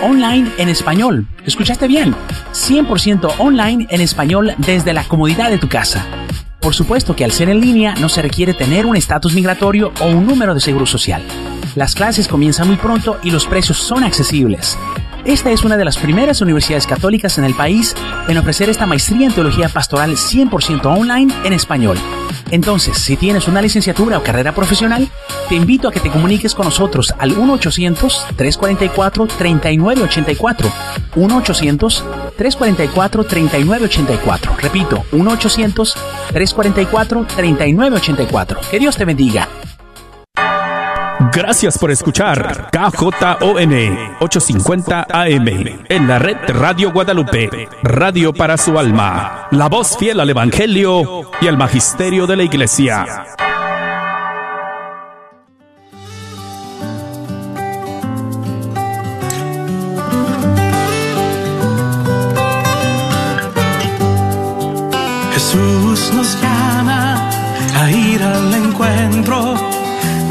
online en español. ¿Escuchaste bien? 100% online en español desde la comodidad de tu casa. Por supuesto que al ser en línea no se requiere tener un estatus migratorio o un número de seguro social. Las clases comienzan muy pronto y los precios son accesibles. Esta es una de las primeras universidades católicas en el país en ofrecer esta maestría en teología pastoral 100% online en español. Entonces, si tienes una licenciatura o carrera profesional, te invito a que te comuniques con nosotros al 1-800-344-3984. 1-800-344-3984. Repito, 1-800-344-3984. Que Dios te bendiga. Gracias por escuchar KJON 850 AM en la red Radio Guadalupe, radio para su alma, la voz fiel al Evangelio y al Magisterio de la Iglesia. Jesús nos llama a ir al encuentro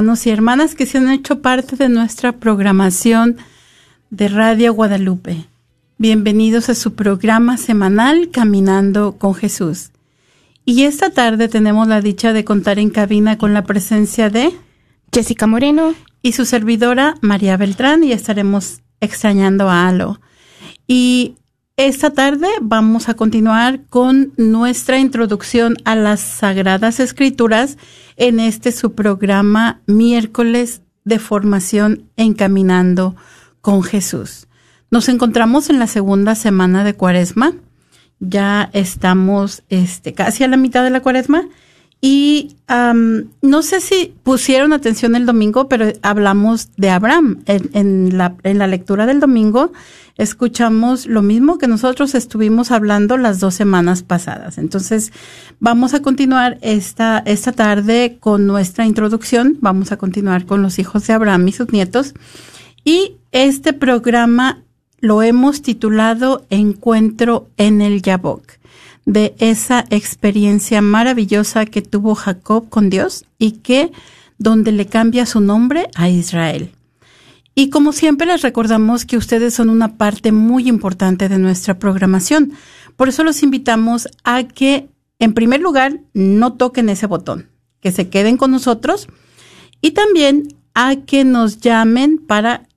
hermanos y hermanas que se han hecho parte de nuestra programación de Radio Guadalupe. Bienvenidos a su programa semanal Caminando con Jesús. Y esta tarde tenemos la dicha de contar en cabina con la presencia de Jessica Moreno. y su servidora María Beltrán y estaremos extrañando a Alo. Y esta tarde vamos a continuar con nuestra introducción a las Sagradas Escrituras en este su programa miércoles de formación Encaminando con Jesús. Nos encontramos en la segunda semana de Cuaresma. Ya estamos este, casi a la mitad de la Cuaresma Y am, no sé si pusieron atención el domingo, pero hablamos de Abraham. En, en la, en la lectura del domingo escuchamos lo mismo que nosotros estuvimos hablando las dos semanas pasadas. Entonces, vamos a continuar esta, esta tarde con nuestra introducción. Vamos a continuar con los hijos de Abraham y sus nietos. Y este programa lo hemos titulado Encuentro en el Yabok, de esa experiencia maravillosa que tuvo Jacob con Dios y que donde le cambia su nombre a Israel. Y como siempre les recordamos que ustedes son una parte muy importante de nuestra programación. Por eso los invitamos a que, en primer lugar, no toquen ese botón, que se queden con nosotros y también a que nos llamen para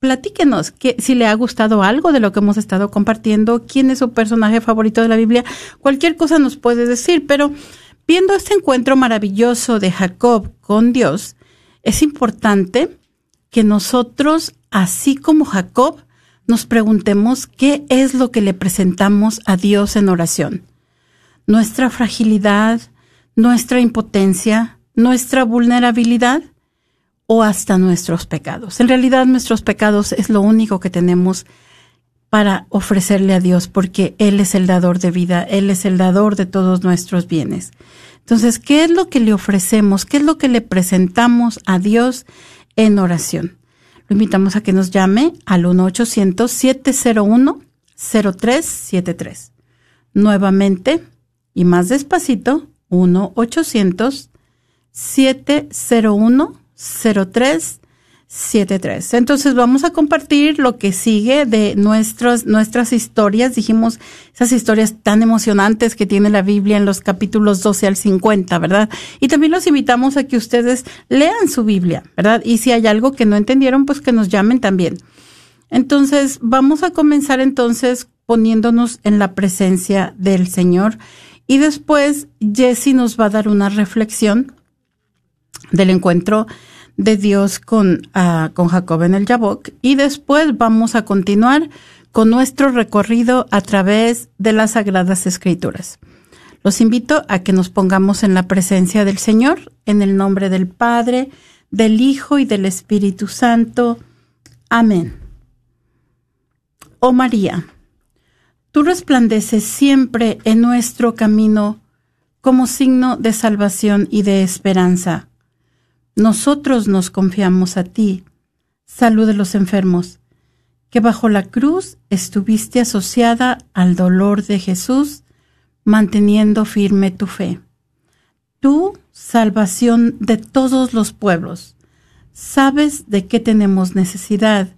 platíquenos que si le ha gustado algo de lo que hemos estado compartiendo, quién es su personaje favorito de la Biblia, cualquier cosa nos puede decir, pero viendo este encuentro maravilloso de Jacob con Dios, es importante que nosotros, así como Jacob, nos preguntemos qué es lo que le presentamos a Dios en oración. Nuestra fragilidad, nuestra impotencia, nuestra vulnerabilidad o hasta nuestros pecados. En realidad nuestros pecados es lo único que tenemos para ofrecerle a Dios porque Él es el dador de vida, Él es el dador de todos nuestros bienes. Entonces, ¿qué es lo que le ofrecemos? ¿Qué es lo que le presentamos a Dios en oración? Lo invitamos a que nos llame al 1-800-701-0373. Nuevamente, y más despacito, 1-800-701-0373. Entonces vamos a compartir lo que sigue de nuestras, nuestras historias. Dijimos esas historias tan emocionantes que tiene la Biblia en los capítulos 12 al 50, ¿verdad? Y también los invitamos a que ustedes lean su Biblia, ¿verdad? Y si hay algo que no entendieron, pues que nos llamen también. Entonces vamos a comenzar entonces poniéndonos en la presencia del Señor. Y después Jesse nos va a dar una reflexión del encuentro de Dios con, ah, con Jacob en el Yabok. Y después vamos a continuar con nuestro recorrido a través de las Sagradas Escrituras. Los invito a que nos pongamos en la presencia del Señor, en el nombre del Padre, del Hijo y del Espíritu Santo. Amén. Oh María, tú resplandeces siempre en nuestro camino como signo de salvación y de esperanza. Nosotros nos confiamos a ti, salud de los enfermos, que bajo la cruz estuviste asociada al dolor de Jesús, manteniendo firme tu fe. Tú, salvación de todos los pueblos, sabes de qué tenemos necesidad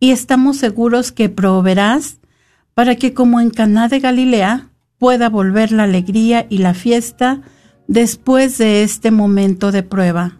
y estamos seguros que proveerás para que como en Caná de Galilea pueda volver la alegría y la fiesta después de este momento de prueba.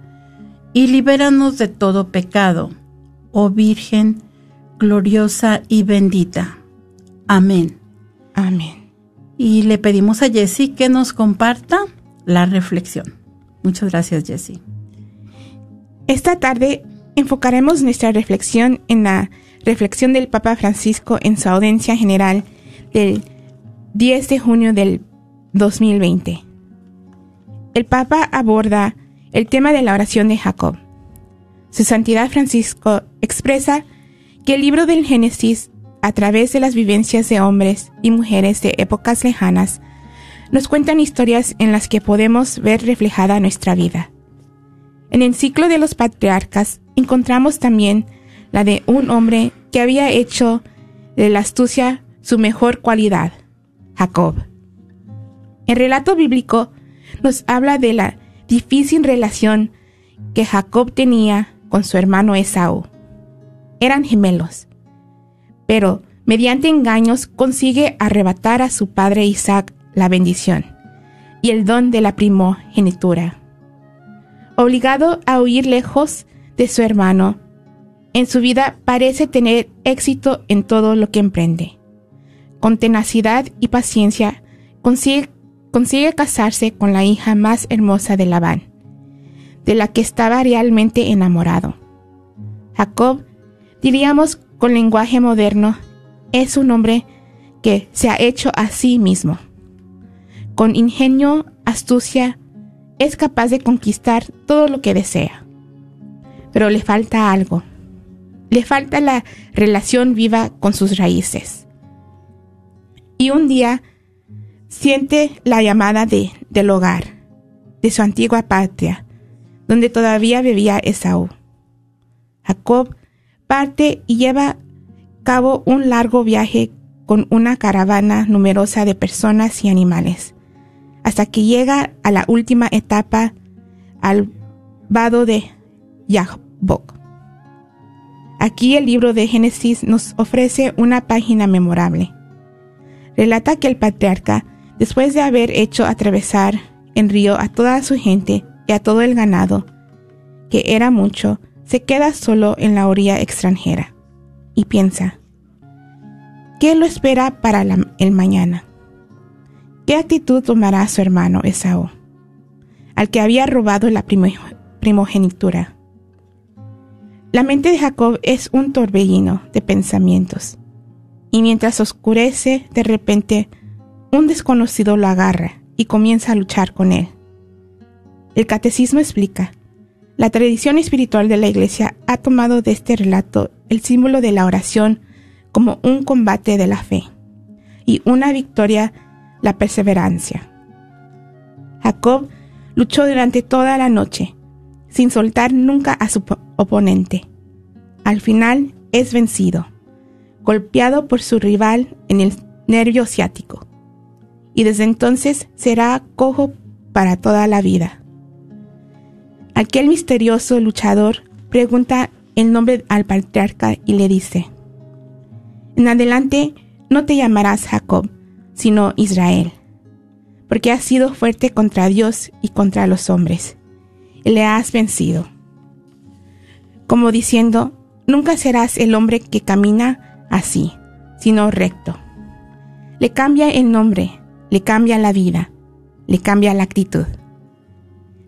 y libéranos de todo pecado, oh Virgen gloriosa y bendita. Amén. Amén. Y le pedimos a Jessie que nos comparta la reflexión. Muchas gracias, Jessie. Esta tarde enfocaremos nuestra reflexión en la reflexión del Papa Francisco en su audiencia general del 10 de junio del 2020. El Papa aborda el tema de la oración de Jacob. Su Santidad Francisco expresa que el libro del Génesis, a través de las vivencias de hombres y mujeres de épocas lejanas, nos cuentan historias en las que podemos ver reflejada nuestra vida. En el ciclo de los patriarcas encontramos también la de un hombre que había hecho de la astucia su mejor cualidad, Jacob. El relato bíblico nos habla de la difícil relación que Jacob tenía con su hermano Esaú. Eran gemelos, pero mediante engaños consigue arrebatar a su padre Isaac la bendición. y el don de la primogenitura. Obligado a huir lejos de su hermano, en su vida parece tener éxito en todo lo que emprende. Con tenacidad y paciencia consigue, consigue casarse con la hija más hermosa de Labán, de la que estaba realmente enamorado. Jacob, diríamos con lenguaje moderno, es un hombre que se ha hecho a sí mismo. Con ingenio, astucia, es capaz de conquistar todo lo que desea. Pero le falta algo. Le falta la relación viva con sus raíces. Y un día siente la llamada de, del hogar, de su antigua patria, donde todavía vivía Esaú. Jacob parte y lleva a cabo un largo viaje con una caravana numerosa de personas y animales, hasta que llega a la última etapa al vado de Yahbok. Aquí el libro de Génesis nos ofrece una página memorable. Relata que el patriarca, después de haber hecho atravesar en río a toda su gente y a todo el ganado, que era mucho, se queda solo en la orilla extranjera y piensa, ¿qué lo espera para el mañana? ¿Qué actitud tomará su hermano Esaú, al que había robado la primogenitura? La mente de Jacob es un torbellino de pensamientos, y mientras oscurece, de repente, un desconocido lo agarra y comienza a luchar con él. El catecismo explica, la tradición espiritual de la Iglesia ha tomado de este relato el símbolo de la oración como un combate de la fe y una victoria la perseverancia. Jacob luchó durante toda la noche, sin soltar nunca a su oponente. Al final es vencido, golpeado por su rival en el nervio ciático, y desde entonces será cojo para toda la vida. Aquel misterioso luchador pregunta el nombre al patriarca y le dice, En adelante no te llamarás Jacob, sino Israel, porque has sido fuerte contra Dios y contra los hombres le has vencido. Como diciendo, nunca serás el hombre que camina así, sino recto. Le cambia el nombre, le cambia la vida, le cambia la actitud.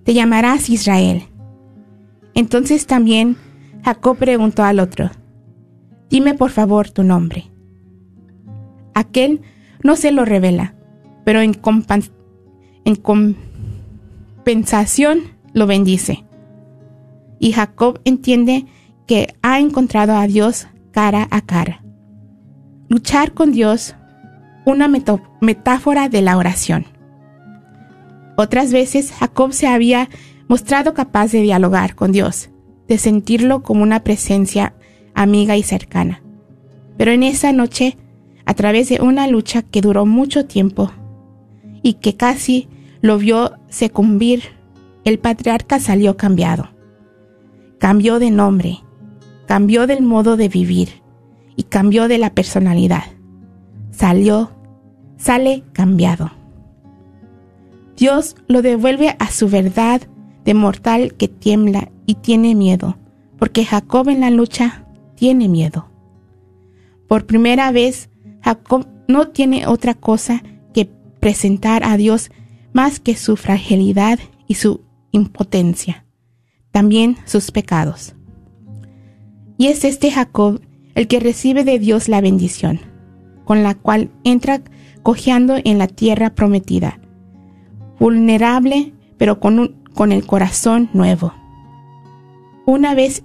Te llamarás Israel. Entonces también Jacob preguntó al otro, dime por favor tu nombre. Aquel no se lo revela, pero en, en compensación lo bendice. Y Jacob entiende que ha encontrado a Dios cara a cara. Luchar con Dios, una metáfora de la oración. Otras veces Jacob se había mostrado capaz de dialogar con Dios, de sentirlo como una presencia amiga y cercana. Pero en esa noche, a través de una lucha que duró mucho tiempo y que casi lo vio sucumbir el patriarca salió cambiado. Cambió de nombre, cambió del modo de vivir y cambió de la personalidad. Salió, sale cambiado. Dios lo devuelve a su verdad de mortal que tiembla y tiene miedo, porque Jacob en la lucha tiene miedo. Por primera vez, Jacob no tiene otra cosa que presentar a Dios más que su fragilidad y su impotencia, también sus pecados. Y es este Jacob el que recibe de Dios la bendición, con la cual entra cojeando en la tierra prometida, vulnerable pero con, con el corazón nuevo. Una vez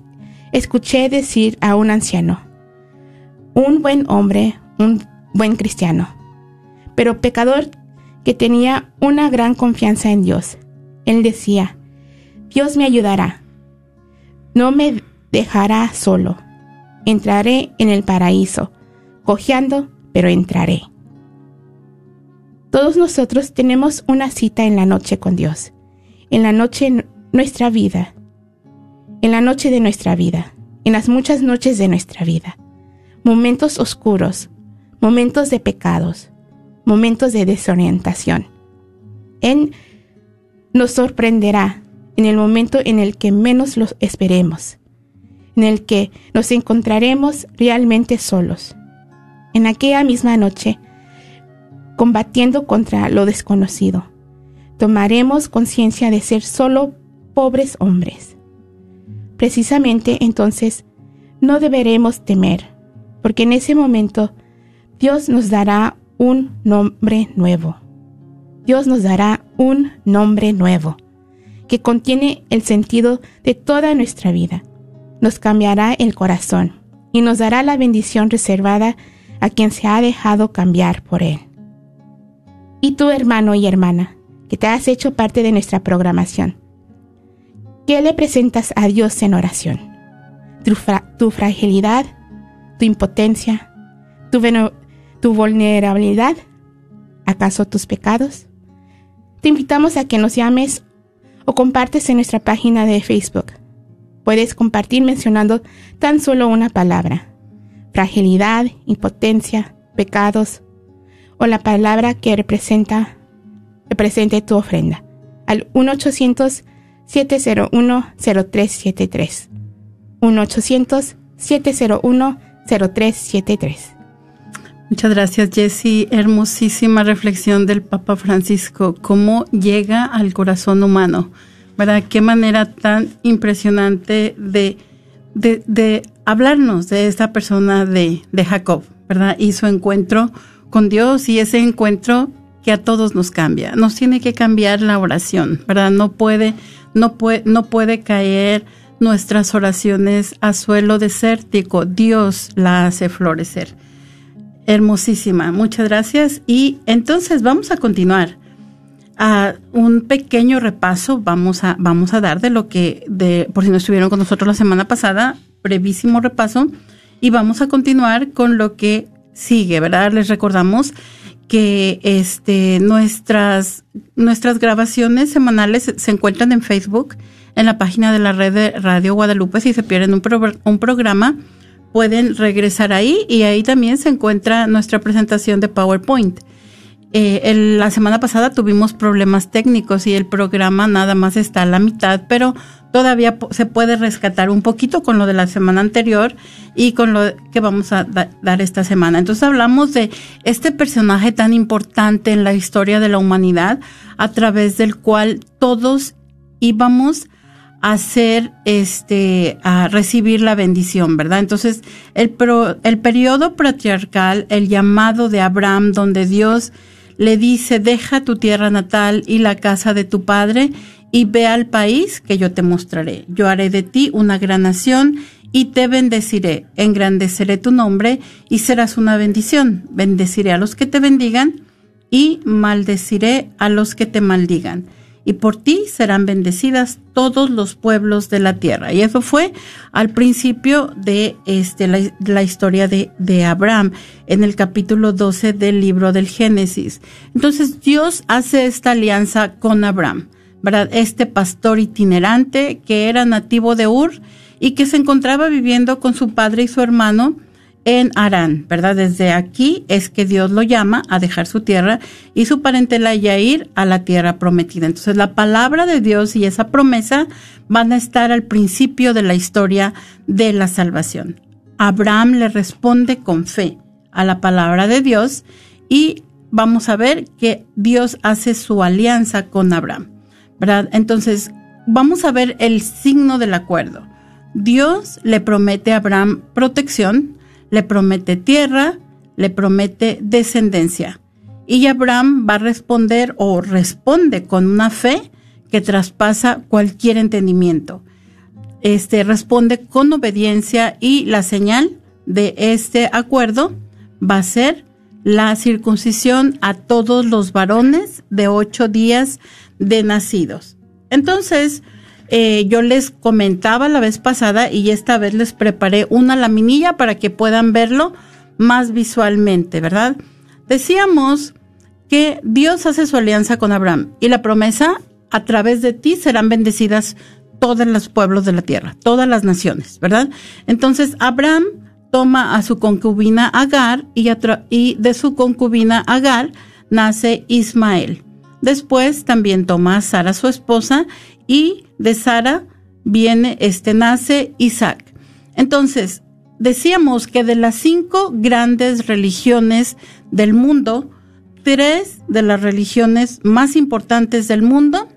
escuché decir a un anciano, un buen hombre, un buen cristiano, pero pecador que tenía una gran confianza en Dios. Él decía, Dios me ayudará. No me dejará solo. Entraré en el paraíso, cojeando, pero entraré. Todos nosotros tenemos una cita en la noche con Dios, en la noche nuestra vida, en la noche de nuestra vida, en las muchas noches de nuestra vida. Momentos oscuros, momentos de pecados, momentos de desorientación. Él nos sorprenderá en el momento en el que menos lo esperemos, en el que nos encontraremos realmente solos. En aquella misma noche, combatiendo contra lo desconocido, tomaremos conciencia de ser solo pobres hombres. Precisamente entonces, no deberemos temer, porque en ese momento Dios nos dará un nombre nuevo. Dios nos dará un nombre nuevo, que contiene el sentido de toda nuestra vida. Nos cambiará el corazón y nos dará la bendición reservada a quien se ha dejado cambiar por él. Y tú, hermano y hermana, que te has hecho parte de nuestra programación, ¿qué le presentas a Dios en oración? ¿Tu, fragilidad? ¿Tu impotencia? ¿Tu, tu vulnerabilidad? ¿Acaso tus pecados? Te invitamos a que nos llames o compartes en nuestra página de Facebook. Puedes compartir mencionando tan solo una palabra. Fragilidad, impotencia, pecados o la palabra que representa represente tu ofrenda al 1-800-701-0373. 1-800-701-0373. Muchas gracias, Jessie. Hermosísima reflexión del Papa Francisco. Cómo llega al corazón humano. ¿Verdad? Qué manera tan impresionante de, de, hablarnos de esta persona de, de Jacob, ¿verdad? Y su encuentro con Dios y ese encuentro que a todos nos cambia. Nos tiene que cambiar la oración, ¿verdad? No puede, no puede, no puede caer nuestras oraciones a suelo desértico. Dios la hace florecer. Hermosísima, muchas gracias. Y entonces vamos a continuar. A un pequeño repaso vamos a, vamos a dar de lo que, de, por si no estuvieron con nosotros la semana pasada, brevísimo repaso, y vamos a continuar con lo que sigue, ¿verdad? Les recordamos que este, nuestras, nuestras grabaciones semanales se encuentran en Facebook, en la página de la red de Radio Guadalupe, si se pierden un, un programa pueden regresar ahí y ahí también se encuentra nuestra presentación de PowerPoint. Eh, la semana pasada tuvimos problemas técnicos y el programa nada más está a la mitad, pero todavía se puede rescatar un poquito con lo de la semana anterior y con lo que vamos a dar esta semana. Entonces hablamos de este personaje tan importante en la historia de la humanidad a través del cual todos íbamos hacer este a recibir la bendición, ¿verdad? Entonces, el el periodo patriarcal, el llamado de Abraham donde Dios le dice, "Deja tu tierra natal y la casa de tu padre y ve al país que yo te mostraré. Yo haré de ti una gran nación y te bendeciré, engrandeceré tu nombre y serás una bendición. Bendeciré a los que te bendigan y maldeciré a los que te maldigan." Y por ti serán bendecidas todos los pueblos de la tierra. Y eso fue al principio de este, la, historia de, Abraham, en el capítulo 12 del libro del Génesis. Entonces Dios hace esta alianza con Abraham. Este pastor itinerante que era nativo de Ur y que se encontraba viviendo con su padre y su hermano en Arán, ¿verdad? Desde aquí es que Dios lo llama a dejar su tierra y su parentela y a ir a la tierra prometida. Entonces la palabra de Dios y esa promesa van a estar al principio de la historia de la salvación. Abraham le responde con fe a la palabra de Dios y vamos a ver que Dios hace su alianza con Abraham, ¿verdad? Entonces vamos a ver el signo del acuerdo. Dios le promete a Abraham protección, le promete tierra, le promete descendencia. Y Abraham va a responder o responde con una fe que traspasa cualquier entendimiento. Este responde con obediencia y la señal de este acuerdo va a ser la circuncisión a todos los varones de ocho días de nacidos. Entonces, eh, yo les comentaba la vez pasada y esta vez les preparé una laminilla para que puedan verlo más visualmente, ¿verdad? Decíamos que Dios hace su alianza con Abraham y la promesa, a través de ti serán bendecidas todos los pueblos de la tierra, todas las naciones, ¿verdad? Entonces Abraham toma a su concubina Agar y, y de su concubina Agar nace Ismael. Después también toma a Sara su esposa y de Sara viene, este nace Isaac. Entonces, decíamos que de las cinco grandes religiones del mundo, tres de las religiones más importantes del mundo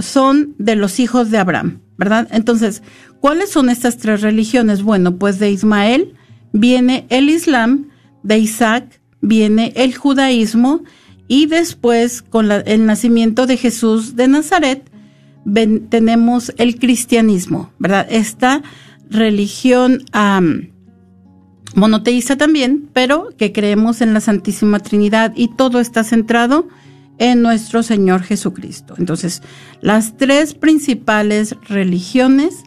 son de los hijos de Abraham, ¿verdad? Entonces, ¿cuáles son estas tres religiones? Bueno, pues de Ismael viene el Islam, de Isaac viene el judaísmo y después con el nacimiento de Jesús de Nazaret tenemos el cristianismo, ¿verdad? Esta religión monoteísta también, pero que creemos en la Santísima Trinidad y todo está centrado en nuestro Señor Jesucristo. Entonces, las tres principales religiones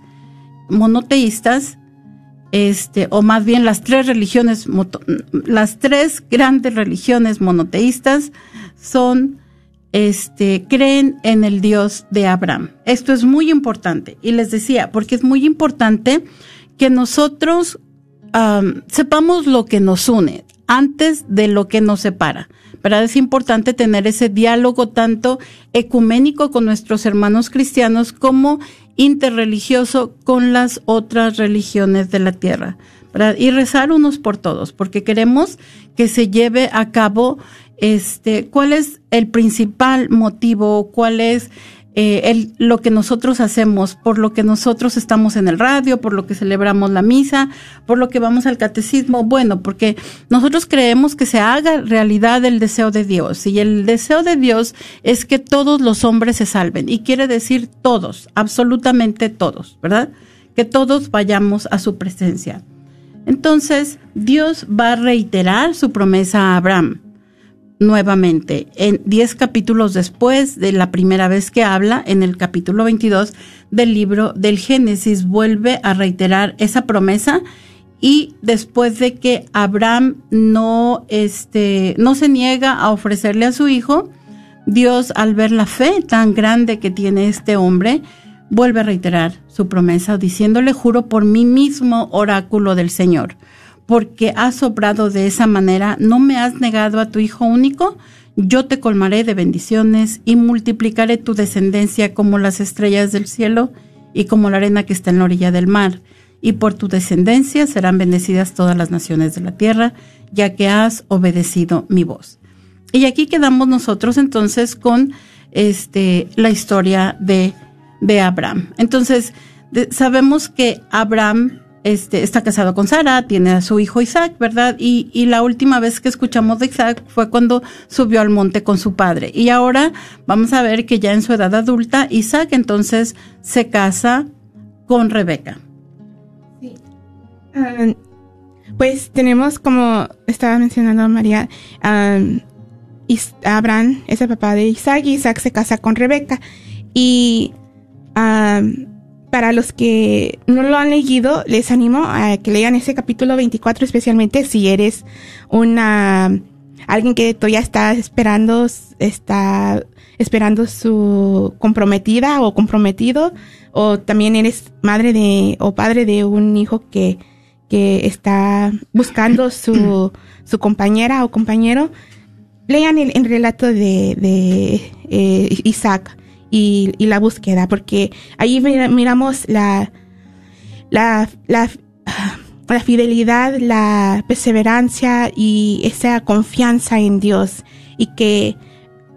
monoteístas, este, o más bien las tres religiones, las tres grandes religiones monoteístas son, este, creen en el Dios de Abraham. Esto es muy importante. Y les decía, porque es muy importante que nosotros sepamos lo que nos une antes de lo que nos separa. ¿verdad? Es importante tener ese diálogo tanto ecuménico con nuestros hermanos cristianos como interreligioso con las otras religiones de la tierra. Y rezar unos por todos, porque queremos que se lleve a cabo este, cuál es el principal motivo, cuál es eh, el, lo que nosotros hacemos, por lo que nosotros estamos en el radio, por lo que celebramos la misa, por lo que vamos al catecismo. Bueno, porque nosotros creemos que se haga realidad el deseo de Dios. Y el deseo de Dios es que todos los hombres se salven. Y quiere decir todos, absolutamente todos, ¿verdad? Que todos vayamos a su presencia. Entonces, Dios va a reiterar su promesa a Abraham nuevamente. En diez capítulos después de la primera vez que habla, en el capítulo 22 del libro del Génesis, vuelve a reiterar esa promesa y después de que Abraham no, este, no se niega a ofrecerle a su hijo, Dios al ver la fe tan grande que tiene este hombre, vuelve a reiterar su promesa diciéndole, juro por mí mismo, oráculo del Señor porque has obrado de esa manera, no me has negado a tu Hijo único, yo te colmaré de bendiciones y multiplicaré tu descendencia como las estrellas del cielo y como la arena que está en la orilla del mar. Y por tu descendencia serán bendecidas todas las naciones de la tierra, ya que has obedecido mi voz. Y aquí quedamos nosotros entonces con este, la historia de, de Abraham. Entonces, sabemos que Abraham este, está casado con Sara, tiene a su hijo Isaac, ¿verdad? Y, la última vez que escuchamos de Isaac fue cuando subió al monte con su padre. Y ahora vamos a ver que ya en su edad adulta, Isaac entonces se casa con Rebeca. Sí. Ah, pues tenemos, como estaba mencionando María, um, Abraham es el papá de Isaac y Isaac se casa con Rebeca. Y para los que no lo han leído, les animo a que lean ese capítulo 24, especialmente si eres una alguien que todavía está esperando, está esperando su comprometida o comprometido, o también eres madre de o padre de un hijo que, que está buscando su, su compañera o compañero. Lean el, relato de, de eh, Isaac y, la búsqueda, porque ahí miramos la, la, la, la fidelidad, la perseverancia y esa confianza en Dios y que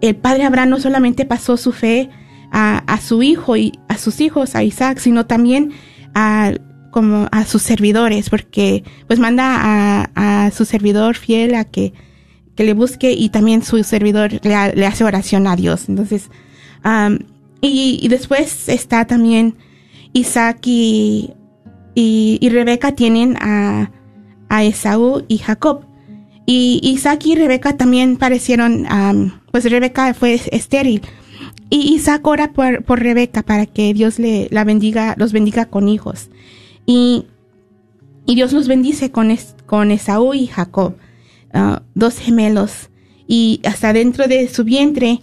el padre Abraham no solamente pasó su fe a, a, su hijo y a sus hijos, a Isaac, sino también a, como a sus servidores, porque pues manda a, a su servidor fiel a que, que le busque y también su servidor le, le hace oración a Dios. Entonces, y, después está también Isaac y, y, Rebeca tienen a, a, Esaú y Jacob. Y Isaac y Rebeca también parecieron, pues Rebeca fue estéril. Y Isaac ora por, por, Rebeca para que Dios le, la bendiga, los bendiga con hijos. Y, y Dios los bendice con, con Esaú y Jacob, ah, dos gemelos. Y hasta dentro de su vientre,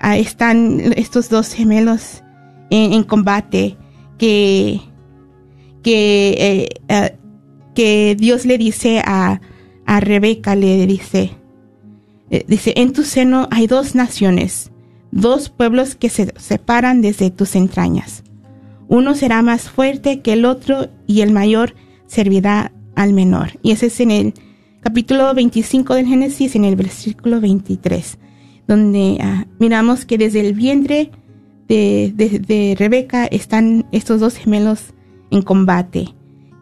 están estos dos gemelos en, combate que, que, eh, eh, que Dios le dice a, a Rebeca, le dice, eh, dice, en tu seno hay dos naciones, dos pueblos que se separan desde tus entrañas. Uno será más fuerte que el otro y el mayor servirá al menor. Y ese es en el capítulo 25 del Génesis, en el versículo 23, donde ah, miramos que desde el vientre de, de, Rebeca están estos dos gemelos en combate.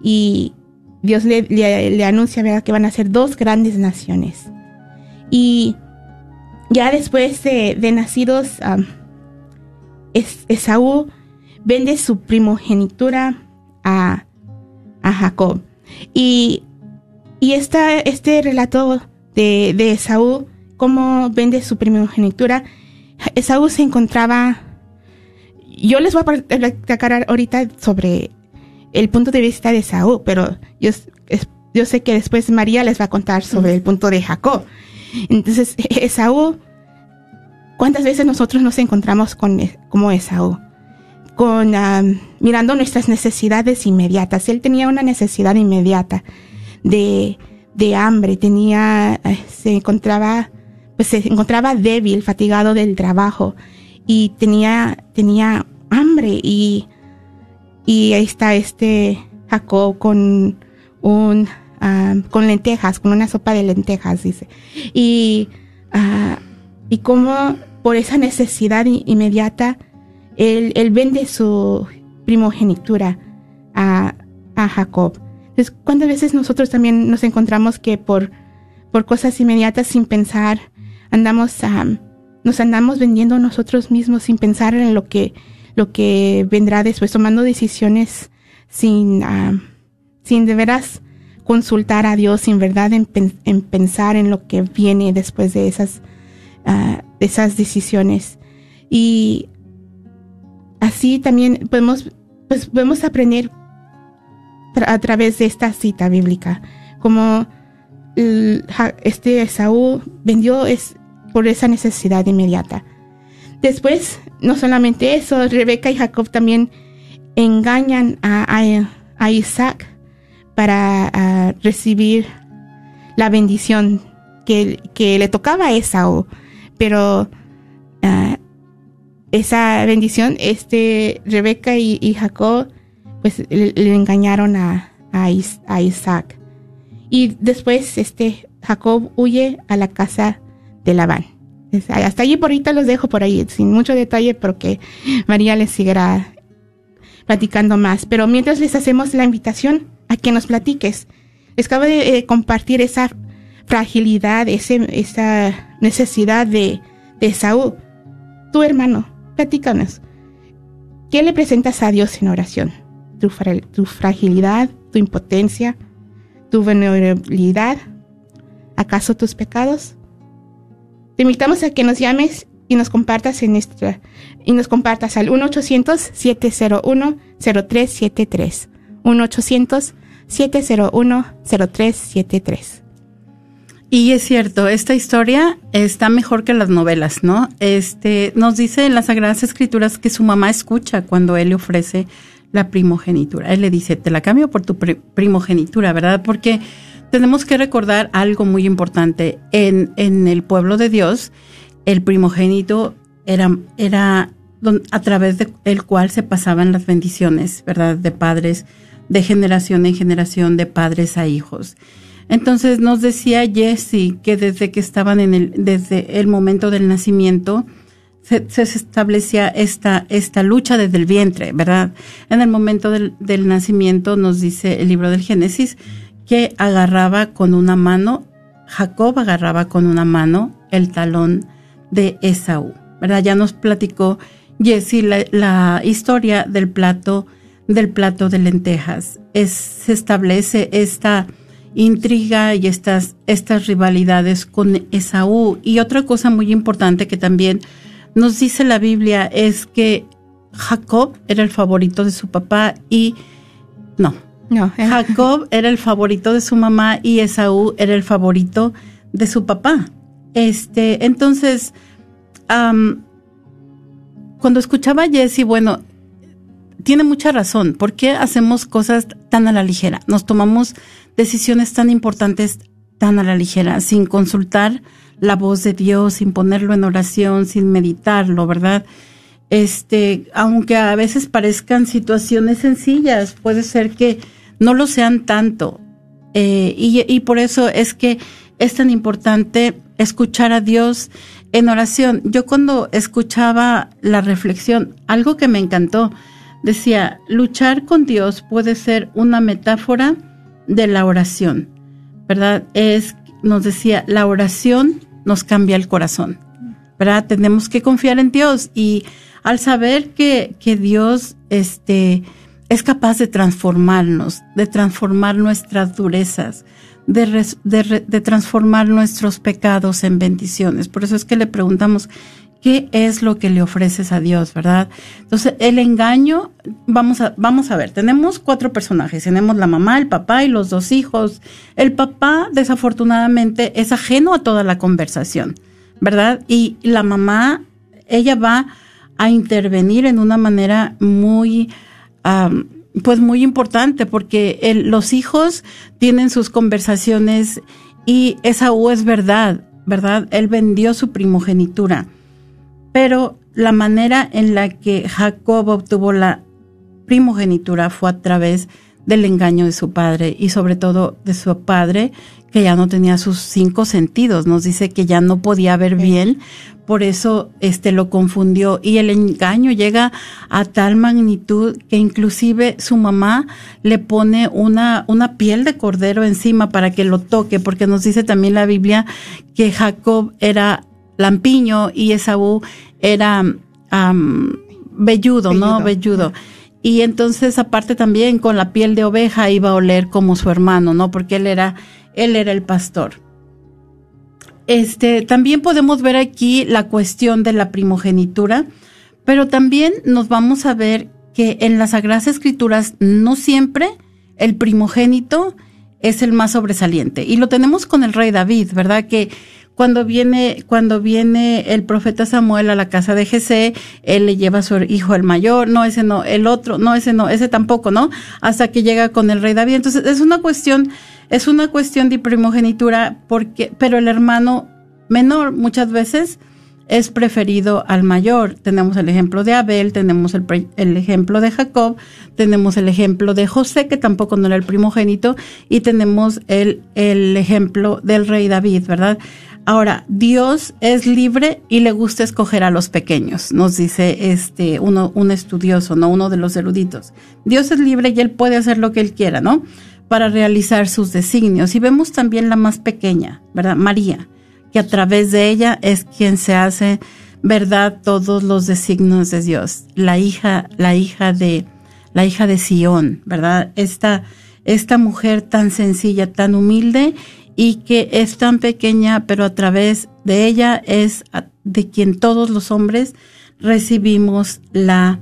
Y Dios le, le, anuncia ¿verdad? que van a ser dos grandes naciones. Y ya después de, nacidos, Esaú vende su primogenitura a, Jacob. Y, y este relato de, de Esaú, cómo vende su primogenitura, Esaú se encontraba, yo les voy a platicar ahorita sobre el punto de vista de Esaú, pero yo, yo sé que después María les va a contar sobre el punto de Jacob. Entonces, Esaú, ¿cuántas veces nosotros nos encontramos con, como Esaú? Con, mirando nuestras necesidades inmediatas. Él tenía una necesidad inmediata de, de hambre, tenía, eh, se encontraba, pues se encontraba débil, fatigado del trabajo y tenía, tenía hambre y, y ahí está este Jacob con un con lentejas, con una sopa de lentejas, dice. Y, uh, y como por esa necesidad inmediata, él, él vende su primogenitura a, a Jacob. Entonces, ¿cuántas veces nosotros también nos encontramos que por, por cosas inmediatas, sin pensar, andamos, nos andamos vendiendo nosotros mismos sin pensar en lo que, lo que vendrá después, tomando decisiones sin, sin de veras consultar a Dios en verdad, en, pensar en lo que viene después de esas, ah, esas decisiones. Y así también podemos, pues, podemos aprender a través de esta cita bíblica, como este Esaú vendió es por esa necesidad inmediata. Después, no solamente eso, Rebeca y Jacob también engañan a, Isaac para recibir la bendición que, le tocaba a Esaú. Pero ah, esa bendición, este, Rebeca y, Jacob, pues le, engañaron a, a, Isaac. Y después, este, Jacob huye a la casa de Labán. Hasta allí por ahorita los dejo por ahí, sin mucho detalle, porque María les seguirá platicando más. Pero mientras les hacemos la invitación a que nos platiques. Les acabo de eh, compartir esa fragilidad, ese, esa necesidad de, de Saúl. Tu hermano, platícanos. ¿Qué le presentas a Dios en oración? ¿Tu, tu fragilidad, tu impotencia, tu vulnerabilidad? ¿Acaso tus pecados? Te invitamos a que nos llames y nos compartas en nuestra y nos compartas al 1 800 701 0373 1-800-701-0373. Y es cierto, esta historia está mejor que las novelas, ¿no? Este, nos dice en las Sagradas Escrituras que su mamá escucha cuando él le ofrece la primogenitura. Él le dice, te la cambio por tu primogenitura, ¿verdad? Porque tenemos que recordar algo muy importante. En, en el pueblo de Dios, el primogénito era, era a través del cual se pasaban las bendiciones, ¿verdad? De padres de generación en generación, de padres a hijos. Entonces nos decía Jesse que desde que estaban en el, desde el momento del nacimiento, se, establecía esta, esta lucha desde el vientre, ¿verdad? En el momento del, del nacimiento nos dice el libro del Génesis que agarraba con una mano, Jacob agarraba con una mano el talón de Esaú, ¿verdad? Ya nos platicó Jesse la, la historia del plato del plato de lentejas. Se establece esta intriga y estas, estas rivalidades con Esaú. Y otra cosa muy importante que también nos dice la Biblia es que Jacob era el favorito de su papá y no. No. Jacob era el favorito de su mamá y Esaú era el favorito de su papá. Este, entonces, cuando escuchaba a Jesse, bueno, tiene mucha razón. ¿Por qué hacemos cosas tan a la ligera? Nos tomamos decisiones tan importantes tan a la ligera, sin consultar la voz de Dios, sin ponerlo en oración, sin meditarlo, ¿verdad? Este, aunque a veces parezcan situaciones sencillas, puede ser que no lo sean tanto. Eh, y, y por eso es que es tan importante escuchar a Dios en oración. Yo cuando escuchaba la reflexión, algo que me encantó, decía, luchar con Dios puede ser una metáfora de la oración, ¿verdad? Es, nos decía, la oración nos cambia el corazón, ¿verdad? Tenemos que confiar en Dios y al saber que, que Dios, este, es capaz de transformarnos, de transformar nuestras durezas, de, transformar nuestros pecados en bendiciones. Por eso es que le preguntamos, ¿qué es lo que le ofreces a Dios, verdad? Entonces, el engaño, vamos a, vamos a ver, tenemos cuatro personajes, tenemos la mamá, el papá y los dos hijos. El papá, desafortunadamente, es ajeno a toda la conversación, ¿verdad? Y la mamá, ella va a intervenir en una manera muy... Pues muy importante porque los hijos tienen sus conversaciones y Esaú es verdad, ¿verdad? Él vendió su primogenitura, pero la manera en la que Jacob obtuvo la primogenitura fue a través del engaño de su padre y sobre todo de su padre que ya no tenía sus cinco sentidos, nos dice que ya no podía ver bien por eso este lo confundió y el engaño llega a tal magnitud que inclusive su mamá le pone una una piel de cordero encima para que lo toque porque nos dice también la Biblia que Jacob era lampiño y Esaú era um, velludo, ¿no? Velludo. Y entonces aparte también con la piel de oveja iba a oler como su hermano, ¿no? Porque él era él era el pastor. Este, también podemos ver aquí la cuestión de la primogenitura, pero también nos vamos a ver que en las Sagradas Escrituras no siempre el primogénito es el más sobresaliente. Y lo tenemos con el rey David, ¿verdad? Que cuando viene, cuando viene el profeta Samuel a la casa de Jesé, él le lleva a su hijo el mayor, no, ese no, el otro, no, ese no, ese tampoco, ¿no? Hasta que llega con el rey David. Entonces, es una cuestión es una cuestión de primogenitura, porque, pero el hermano menor muchas veces es preferido al mayor. Tenemos el ejemplo de Abel, tenemos el, el, ejemplo de Jacob, tenemos el ejemplo de José, que tampoco no era el primogénito, y tenemos el, el ejemplo del rey David, ¿verdad? Ahora, Dios es libre y le gusta escoger a los pequeños, nos dice este uno, un estudioso, no uno de los eruditos. Dios es libre y él puede hacer lo que él quiera, ¿no? Para realizar sus designios. Y vemos también la más pequeña, ¿verdad? María, que a través de ella es quien se hace verdad todos los designios de Dios. La hija, la hija de, la hija de Sión, ¿verdad? Esta, esta mujer tan sencilla, tan humilde y que es tan pequeña, pero a través de ella es de quien todos los hombres recibimos la,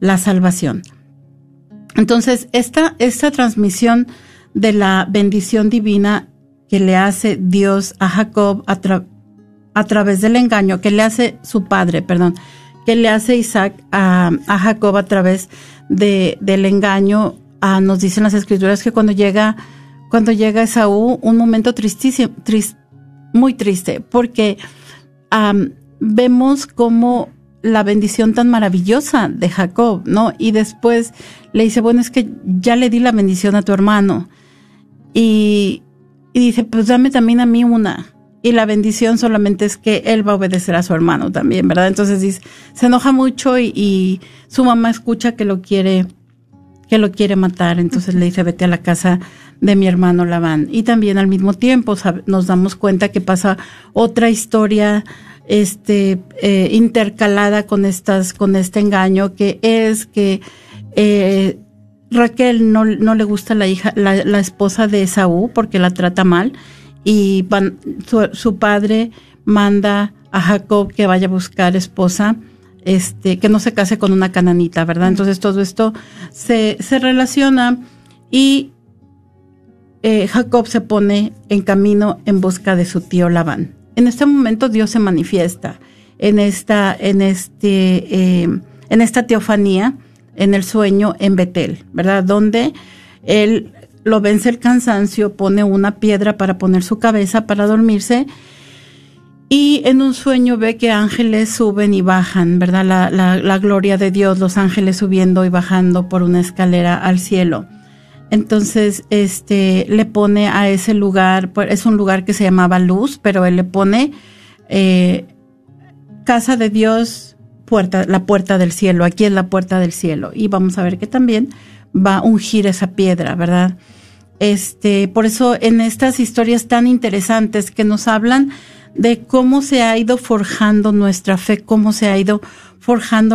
la salvación. Entonces, esta, esta transmisión de la bendición divina que le hace Dios a Jacob a, través del engaño, que le hace su padre, perdón, que le hace Isaac a, Jacob a través de, del engaño, nos dicen las escrituras que cuando llega, cuando llega Esaú, un momento tristísimo, muy triste, porque vemos cómo la bendición tan maravillosa de Jacob, ¿no? Y después le dice, bueno, es que ya le di la bendición a tu hermano. Y, dice, pues dame también a mí una. Y la bendición solamente es que él va a obedecer a su hermano también, ¿verdad? Entonces dice, se enoja mucho y, su mamá escucha que lo quiere, que lo quiere matar. Entonces le dice, vete a la casa de mi hermano Labán. Y también al mismo tiempo nos damos cuenta que pasa otra historia este eh, intercalada con estas con este engaño que es que eh, Raquel no, no, le gusta la hija la, la, esposa de Esaú porque la trata mal y su, su, padre manda a Jacob que vaya a buscar esposa este que no se case con una cananita verdad entonces todo esto se, se relaciona y eh, Jacob se pone en camino en busca de su tío Labán en este momento Dios se manifiesta en esta, en este, eh, en esta teofanía, en el sueño en Betel, ¿verdad? Donde él lo vence el cansancio, pone una piedra para poner su cabeza para dormirse y en un sueño ve que ángeles suben y bajan, ¿verdad? La, la, la, gloria de Dios, los ángeles subiendo y bajando por una escalera al cielo. Entonces, este, le pone a ese lugar, pues, es un lugar que se llamaba Luz, pero él le pone eh, Casa de Dios, puerta, la puerta del cielo. Aquí es la puerta del cielo. Y vamos a ver que también va a ungir esa piedra, ¿verdad? Este, por eso en estas historias tan interesantes que nos hablan de cómo se ha ido forjando nuestra fe, cómo se ha ido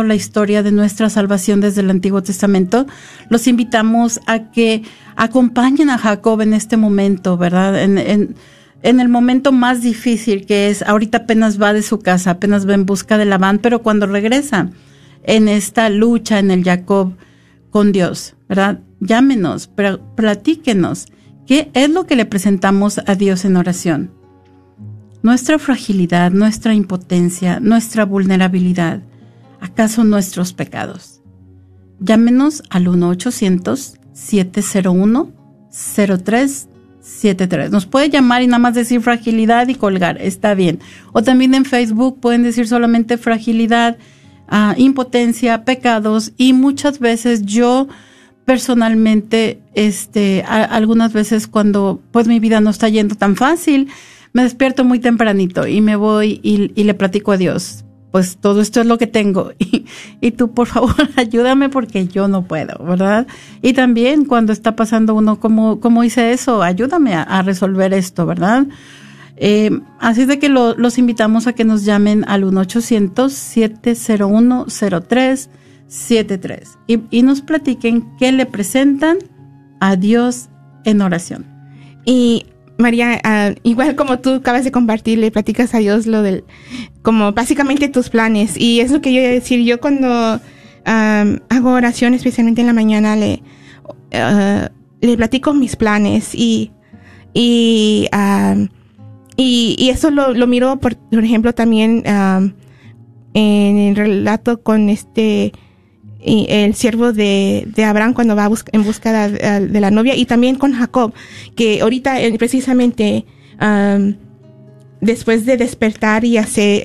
la historia de nuestra salvación desde el Antiguo Testamento, los invitamos a que acompañen a Jacob en este momento, ¿verdad? En el momento más difícil que es, ahorita apenas va de su casa, apenas va en busca de Labán, pero cuando regresa en esta lucha en el Jacob con Dios, ¿verdad? Llámenos, platíquenos, ¿qué es lo que le presentamos a Dios en oración? nuestra fragilidad, nuestra impotencia, nuestra vulnerabilidad, acaso nuestros pecados. Llámenos al 1-800-701-0373. Nos puede llamar y nada más decir fragilidad y colgar, está bien. O también en Facebook pueden decir solamente fragilidad, uh, impotencia, pecados y muchas veces yo personalmente, este, algunas veces cuando pues mi vida no está yendo tan fácil, me despierto muy tempranito y me voy y, le platico a Dios. Pues todo esto es lo que tengo y, y, tú por favor ayúdame porque yo no puedo, ¿verdad? Y también cuando está pasando uno, como, como hice eso? Ayúdame a, resolver esto, ¿verdad? Eh, así de que los invitamos a que nos llamen al 1-800-701-0373 y, y nos platiquen qué le presentan a Dios en oración. Y María, uh, igual como tú acabas de compartir, le platicas a Dios lo del, como básicamente tus planes. Y es lo que yo iba a decir. Yo cuando hago oración, especialmente en la mañana, le, uh, le platico mis planes y, y, y, eso lo, lo miro, por, por ejemplo, también en el relato con este, y el siervo de, Abraham cuando va en busca de, la novia y también con Jacob, que ahorita eh, precisamente después de despertar y hacer,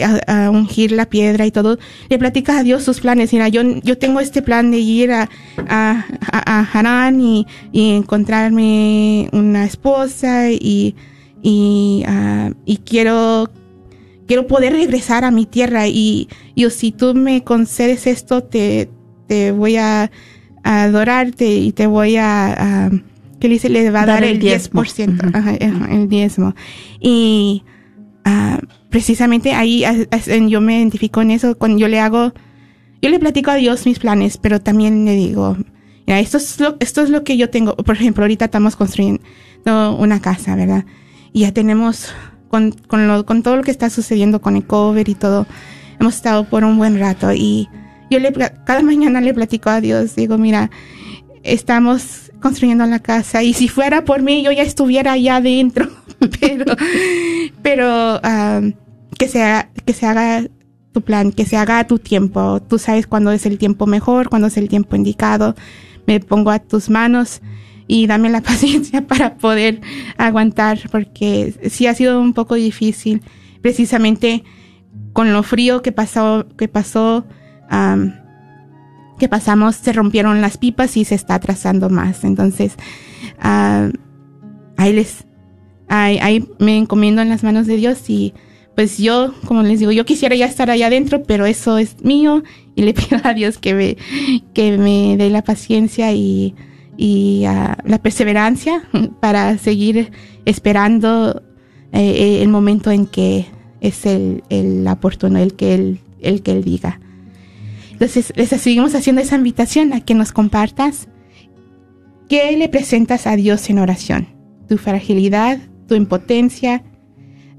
ungir la piedra y todo, le platica a Dios sus planes. Mira, yo, yo tengo este plan de ir a, a, a Harán y, y, encontrarme una esposa y, y, uh, y quiero quiero poder regresar a mi tierra y yo si tú me concedes esto te te voy a, adorarte y te voy a, que le dice, le va a dar, el 10%, el diezmo. Y uh, precisamente ahí yo me identifico en eso, cuando yo le hago, yo le platico a Dios mis planes, pero también le digo, mira, esto es lo, esto es lo que yo tengo. Por ejemplo, ahorita estamos construyendo una casa, ¿verdad? Y ya tenemos, con, con, lo, con todo lo que está sucediendo con el cover y todo, hemos estado por un buen rato y yo le, cada mañana le platico a Dios, digo, mira, estamos construyendo la casa y si fuera por mí yo ya estuviera allá adentro, pero, pero que, sea, que se haga tu plan, que se haga a tu tiempo. Tú sabes cuándo es el tiempo mejor, cuándo es el tiempo indicado. Me pongo a tus manos y dame la paciencia para poder aguantar, porque sí ha sido un poco difícil, precisamente con lo frío que pasó, que pasó que pasamos se rompieron las pipas y se está atrasando más. Entonces, ahí les, ahí, me encomiendo en las manos de Dios y pues yo, como les digo, yo quisiera ya estar allá adentro, pero eso es mío y le pido a Dios que me, que me dé la paciencia y, y la perseverancia para seguir esperando eh, el momento en que es el, el oportuno, el que él, el que él diga. Entonces, les seguimos haciendo esa invitación a que nos compartas qué le presentas a Dios en oración. Tu fragilidad, tu impotencia,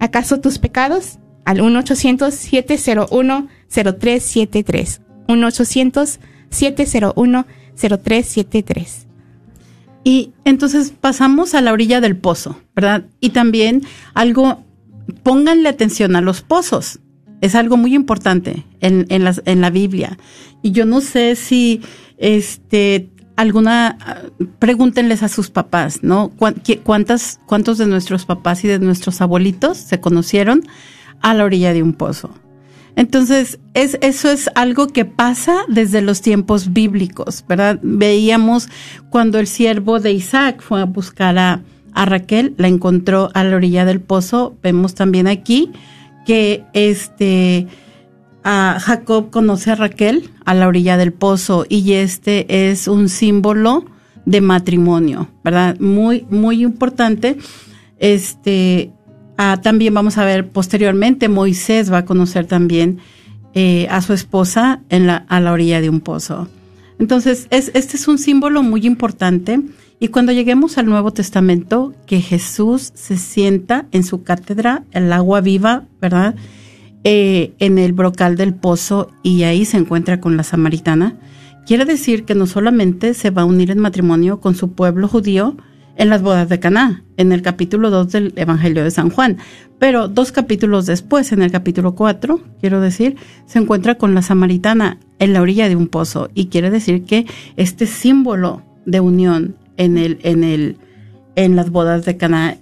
acaso tus pecados al 1-800-701-0373. 1-800-701-0373. Y entonces pasamos a la orilla del pozo, ¿verdad? Y también algo, pónganle atención a los pozos es algo muy importante en, en, en la Biblia. Y yo no sé si este alguna pregúntenles a sus papás, ¿no? ¿Cuántas, ¿Cuántos de nuestros papás y de nuestros abuelitos se conocieron a la orilla de un pozo. Entonces, es, eso es algo que pasa desde los tiempos bíblicos, ¿verdad? Veíamos cuando el siervo de Isaac fue a buscar a, a Raquel, la encontró a la orilla del pozo. Vemos también aquí que este Jacob conoce a Raquel a la orilla del pozo y este es un símbolo de matrimonio, ¿verdad? Muy, muy importante. Este, también vamos a ver posteriormente, Moisés va a conocer también eh, a su esposa en la, a la orilla de un pozo. Entonces, es, este es un símbolo muy importante. Y cuando lleguemos al Nuevo Testamento, que Jesús se sienta en su cátedra, el agua viva, ¿verdad? Eh, en el brocal del pozo y ahí se encuentra con la samaritana, quiere decir que no solamente se va a unir en matrimonio con su pueblo judío en las bodas de Caná, en el capítulo 2 del Evangelio de San Juan, pero dos capítulos después, en el capítulo 4, quiero decir, se encuentra con la samaritana en la orilla de un pozo y quiere decir que este símbolo de unión en el en el en las bodas de Caná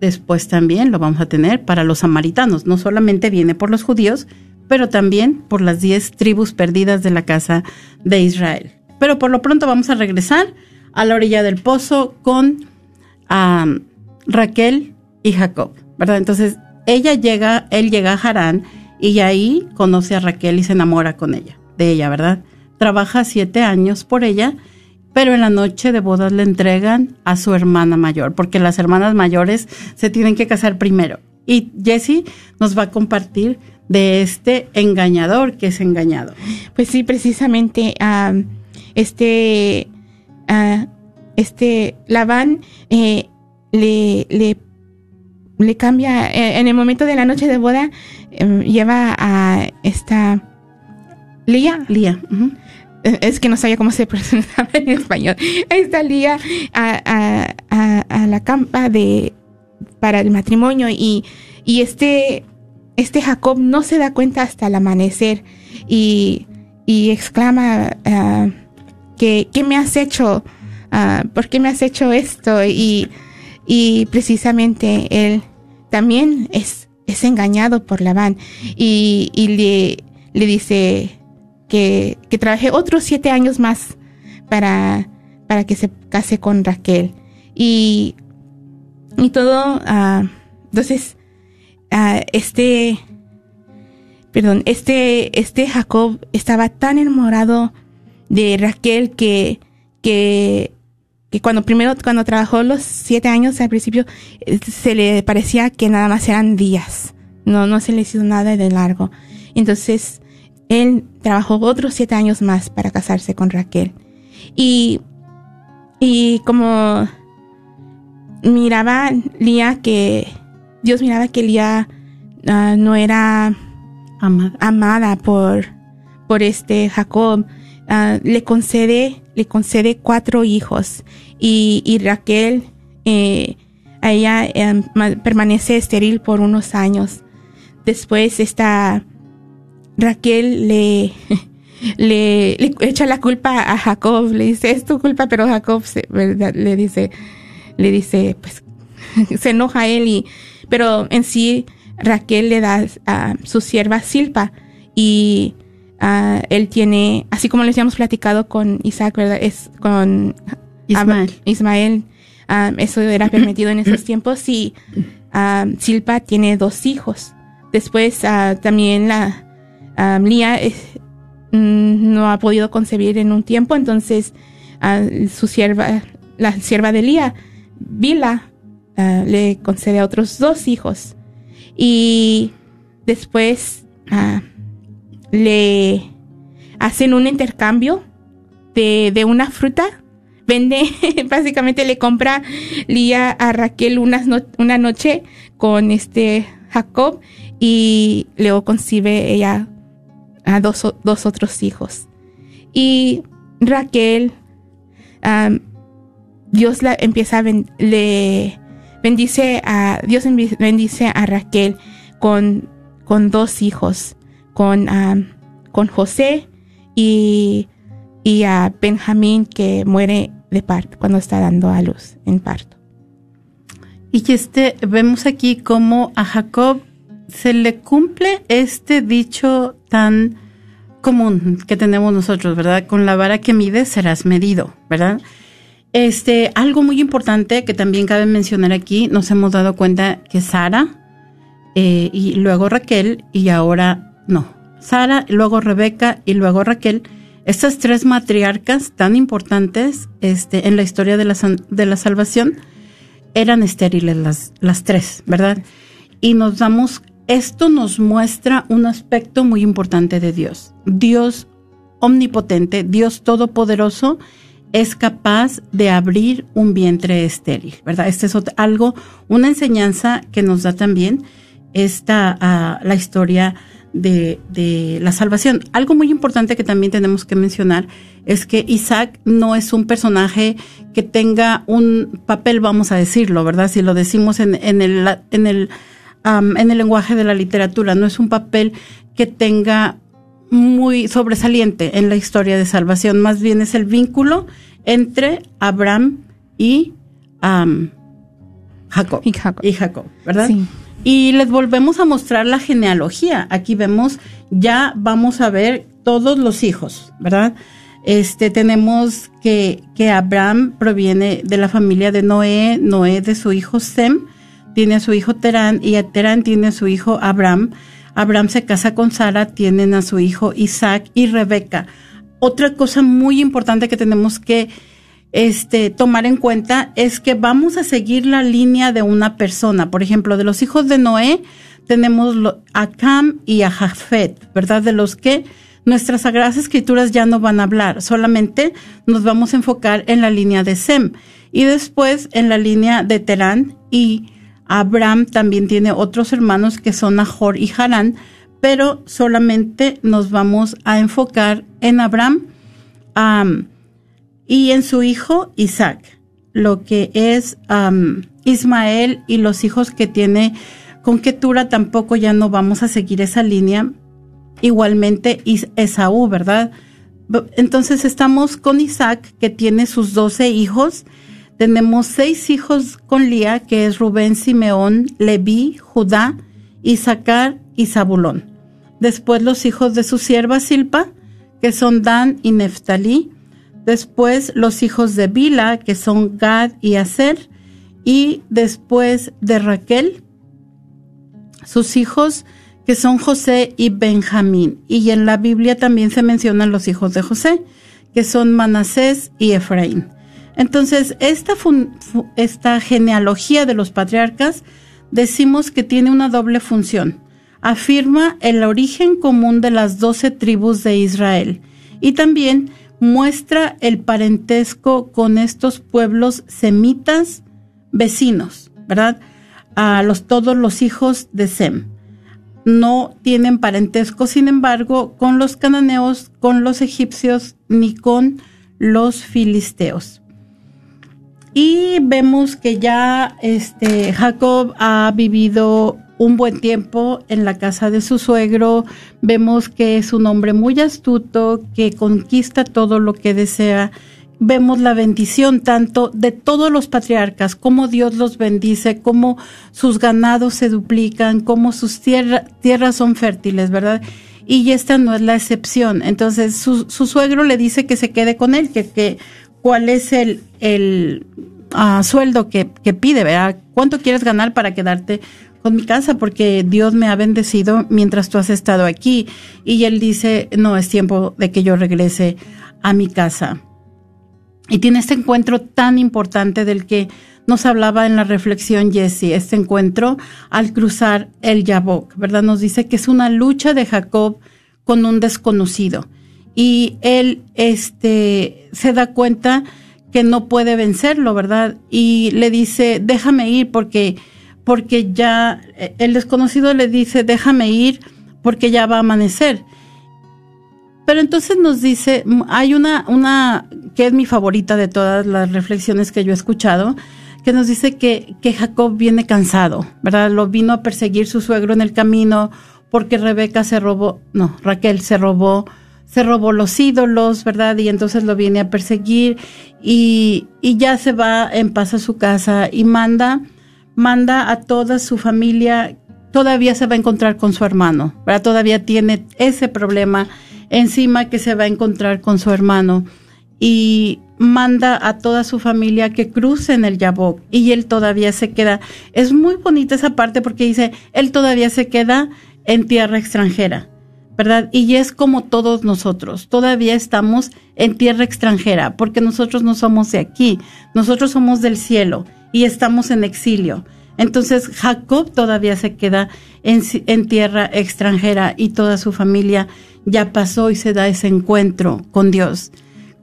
después también lo vamos a tener para los samaritanos. No solamente viene por los judíos, pero también por las diez tribus perdidas de la casa de Israel. Pero por lo pronto vamos a regresar a la orilla del pozo con Raquel y Jacob, ¿verdad? Entonces ella llega, él llega a Harán y ahí conoce a Raquel y se enamora con ella, de ella, ¿verdad? Trabaja siete años por ella pero en la noche de bodas le entregan a su hermana mayor, porque las hermanas mayores se tienen que casar primero. Y Jessie nos va a compartir de este engañador que es engañado. Pues sí, precisamente este, uh, este Labán eh, le, le, le, cambia, eh, en el momento de la noche de boda, em, lleva a esta Lía. Lía es que no sabía cómo se pronunciaba en español. Esta Lía a, a, la campa de para el matrimonio y, y, este, este Jacob no se da cuenta hasta el amanecer y, y exclama uh, que ¿qué me has hecho? Uh, ¿Por qué me has hecho esto? Y, y precisamente él también es, es engañado por Labán y, y le, le dice que, que trabajé otros siete años más para, para que se case con Raquel. Y, y todo, uh, entonces, uh, este, perdón, este, este Jacob estaba tan enamorado de Raquel que, que, que cuando primero, cuando trabajó los siete años al principio, se le parecía que nada más eran días. No, no se le hizo nada de largo. Entonces, él trabajó otros siete años más para casarse con Raquel. Y, y como miraba Lía que, Dios miraba que Lía ah, no era amada, por, por este Jacob, ah, le concede, le concede cuatro hijos y, y Raquel, eh, a ella em, permanece estéril por unos años. Después está Raquel le, le, echa la culpa a Jacob, le dice, es tu culpa, pero Jacob le dice, le dice, pues se enoja a él y, pero en sí Raquel le da a su sierva Silpa y él tiene, así como les habíamos platicado con Isaac, ¿verdad? Es con Ismael. Ismael, eso era permitido en esos tiempos y Silpa tiene dos hijos. Después también la, Lía mm, no ha podido concebir en un tiempo, entonces su sierva, la sierva de Lía, Vila, ah, le concede a otros dos hijos. Y después ah, le hacen un intercambio de, de una fruta vende, básicamente le compra Lía a Raquel una, una noche con este Jacob y luego concibe ella a dos, dos otros hijos. Y Raquel, Dios la empieza a le bendice a Dios bendice a Raquel con, con dos hijos, con, con José y, y a Benjamín que muere de parto cuando está dando a luz en parto. Y este vemos aquí como a Jacob se le cumple este dicho tan común que tenemos nosotros, ¿verdad? Con la vara que mides serás medido, ¿verdad? Este, algo muy importante que también cabe mencionar aquí, nos hemos dado cuenta que Sara eh, y luego Raquel y ahora no, Sara, luego Rebeca y luego Raquel, estas tres matriarcas tan importantes este, en la historia de la, de la salvación eran estériles las, las tres, ¿verdad? Y nos damos esto nos muestra un aspecto muy importante de Dios. Dios omnipotente, Dios todopoderoso, es capaz de abrir un vientre estéril, ¿verdad? Este es algo, una enseñanza que nos da también esta, ah, la historia de, de, la salvación. Algo muy importante que también tenemos que mencionar es que Isaac no es un personaje que tenga un papel, vamos a decirlo, ¿verdad? Si lo decimos en, en el, en el en el lenguaje de la literatura, no es un papel que tenga muy sobresaliente en la historia de salvación, más bien es el vínculo entre Abraham y Jacob, y Jacob. Y Jacob, ¿verdad? Y les volvemos a mostrar la genealogía. Aquí vemos, ya vamos a ver todos los hijos, ¿verdad? Este, tenemos que, que Abraham proviene de la familia de Noé, Noé de su hijo Sem, tiene a su hijo Terán y Terán tiene a su hijo Abraham. Abraham se casa con Sara, tienen a su hijo Isaac y Rebeca. Otra cosa muy importante que tenemos que este, tomar en cuenta es que vamos a seguir la línea de una persona. Por ejemplo, de los hijos de Noé tenemos a Cam y a Jafet, ¿verdad? De los que nuestras sagradas escrituras ya no van a hablar, solamente nos vamos a enfocar en la línea de Sem y después en la línea de Terán y Abraham también tiene otros hermanos que son Nahor y Harán, pero solamente nos vamos a enfocar en Abraham y en su hijo Isaac, lo que es Ismael y los hijos que tiene con Ketura tampoco ya no vamos a seguir esa línea. Igualmente Esaú, ¿verdad? Entonces estamos con Isaac que tiene sus doce hijos tenemos seis hijos con Lía, que es Rubén, Simeón, Leví, Judá, Isaacar y Zabulón. Después los hijos de su sierva Silpa, que son Dan y Neftalí. Después los hijos de Bila, que son Gad y Aser. Y después de Raquel, sus hijos, que son José y Benjamín. Y en la Biblia también se mencionan los hijos de José, que son Manasés y Efraín. Entonces, esta, genealogía de los patriarcas decimos que tiene una doble función. Afirma el origen común de las doce tribus de Israel y también muestra el parentesco con estos pueblos semitas vecinos, ¿verdad? A los, todos los hijos de Sem. No tienen parentesco, sin embargo, con los cananeos, con los egipcios, ni con los filisteos. Y vemos que ya este Jacob ha vivido un buen tiempo en la casa de su suegro. Vemos que es un hombre muy astuto, que conquista todo lo que desea. Vemos la bendición tanto de todos los patriarcas, como Dios los bendice, cómo sus ganados se duplican, cómo sus tierras son fértiles, ¿verdad? Y esta no es la excepción. Entonces su, su suegro le dice que se quede con él, que, que cuál es el, el ah, sueldo que, que pide, ¿verdad? ¿Cuánto quieres ganar para quedarte con mi casa? Porque Dios me ha bendecido mientras tú has estado aquí. Y él dice, no, es tiempo de que yo regrese a mi casa. Y tiene este encuentro tan importante del que nos hablaba en la reflexión Jesse, este encuentro al cruzar el Yabok, ¿verdad? Nos dice que es una lucha de Jacob con un desconocido y él este, se da cuenta que no puede vencerlo, ¿verdad? Y le dice, déjame ir porque, porque ya, el desconocido le dice, déjame ir porque ya va a amanecer. Pero entonces nos dice, hay una, una que es mi favorita de todas las reflexiones que yo he escuchado, que nos dice que, que Jacob viene cansado, ¿verdad? Lo vino a perseguir su suegro en el camino porque Rebeca se robó, no, Raquel se robó se robó los ídolos, ¿verdad? Y entonces lo viene a perseguir y, y ya se va en paz a su casa y manda, manda a toda su familia todavía se va a encontrar con su hermano, ¿verdad? Todavía tiene ese problema encima que se va a encontrar con su hermano y manda a toda su familia que crucen el Yabok y él todavía se queda. Es muy bonita esa parte porque dice, él todavía se queda en tierra extranjera, ¿verdad? Y es como todos nosotros, todavía estamos en tierra extranjera porque nosotros no somos de aquí, nosotros somos del cielo y estamos en exilio. Entonces Jacob todavía se queda en, tierra extranjera y toda su familia ya pasó y se da ese encuentro con Dios,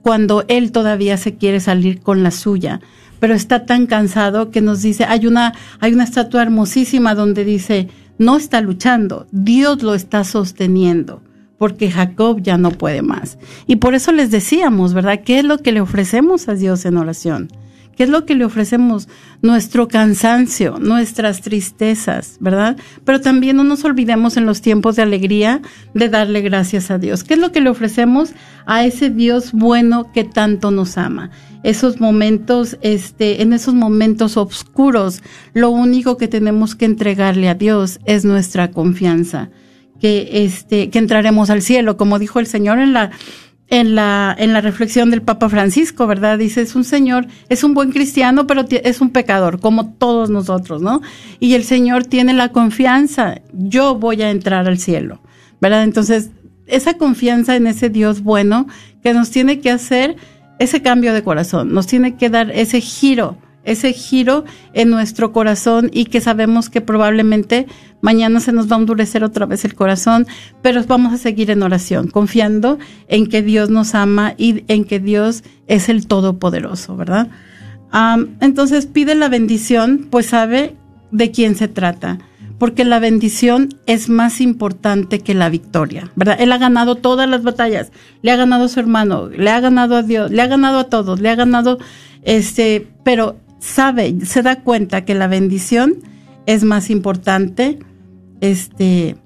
cuando él todavía se quiere salir con la suya, pero está tan cansado que nos dice, hay una, hay una estatua hermosísima donde dice, no está luchando, Dios lo está sosteniendo porque Jacob ya no puede más. Y por eso les decíamos, ¿verdad? ¿Qué es lo que le ofrecemos a Dios en oración? ¿Qué es lo que le ofrecemos? Nuestro cansancio, nuestras tristezas, ¿verdad? Pero también no nos olvidemos en los tiempos de alegría de darle gracias a Dios. ¿Qué es lo que le ofrecemos a ese Dios bueno que tanto nos ama? Esos momentos, este, en esos momentos oscuros, lo único que tenemos que entregarle a Dios es nuestra confianza. Que, este, que entraremos al cielo, como dijo el Señor en la, en la, en la reflexión del Papa Francisco, ¿verdad? Dice, es un señor, es un buen cristiano, pero es un pecador, como todos nosotros, ¿no? Y el Señor tiene la confianza, yo voy a entrar al cielo, ¿verdad? Entonces, esa confianza en ese Dios bueno que nos tiene que hacer ese cambio de corazón, nos tiene que dar ese giro ese giro en nuestro corazón y que sabemos que probablemente mañana se nos va a endurecer otra vez el corazón, pero vamos a seguir en oración, confiando en que Dios nos ama y en que Dios es el Todopoderoso, ¿verdad? entonces pide la bendición, pues sabe de quién se trata, porque la bendición es más importante que la victoria, ¿verdad? Él ha ganado todas las batallas, le ha ganado a su hermano, le ha ganado a Dios, le ha ganado a todos, le ha ganado, este, pero sabe, se da cuenta que la bendición es más importante este,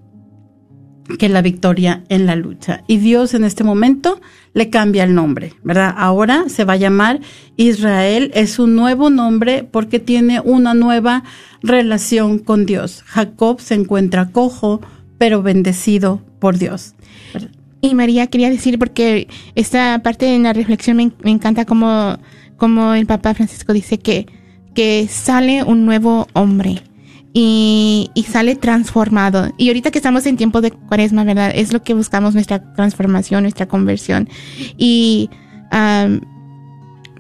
que la victoria en la lucha. Y Dios en este momento le cambia el nombre, ¿verdad? Ahora se va a llamar Israel, es un nuevo nombre porque tiene una nueva relación con Dios. Jacob se encuentra cojo, pero bendecido por Dios. Y María quería decir, porque esta parte en la reflexión me, me encanta como como el Papa Francisco dice que, que sale un nuevo hombre y, y, sale transformado. Y ahorita que estamos en tiempo de cuaresma, ¿verdad? Es lo que buscamos, nuestra transformación, nuestra conversión. Y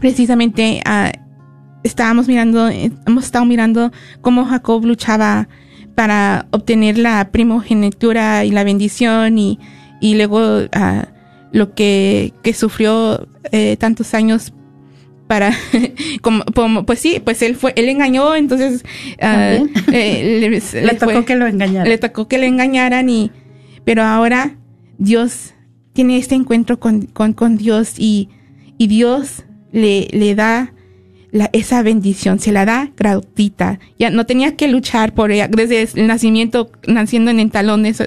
precisamente uh, estábamos mirando, hemos estado mirando cómo Jacob luchaba para obtener la primogenitura y la bendición y, y luego uh, lo que, que sufrió eh, tantos años para como, pues sí pues él fue él engañó entonces uh, eh, le, le, tocó que lo engañaran le tocó que le engañaran y pero ahora Dios tiene este encuentro con, con, con Dios y, y Dios le, le da la, esa bendición, se la da gratuita. Ya no tenía que luchar por ella desde el nacimiento, naciendo en talones,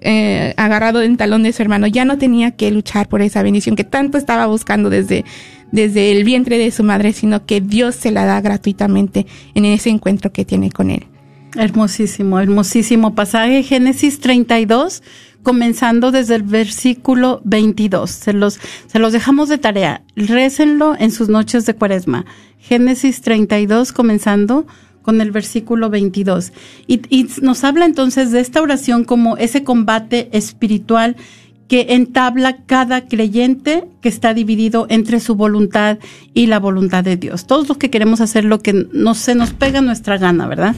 eh, agarrado en talones, hermano. Ya no tenía que luchar por esa bendición que tanto estaba buscando desde, desde el vientre de su madre, sino que Dios se la da gratuitamente en ese encuentro que tiene con él. Hermosísimo, hermosísimo pasaje. Génesis 32, comenzando desde el versículo 22. Se los, se los dejamos de tarea. Récenlo en sus noches de cuaresma. Génesis 32, comenzando con el versículo 22. Y, y nos habla entonces de esta oración como ese combate espiritual que entabla cada creyente que está dividido entre su voluntad y la voluntad de Dios. Todos los que queremos hacer lo que no se nos pega nuestra gana, ¿verdad?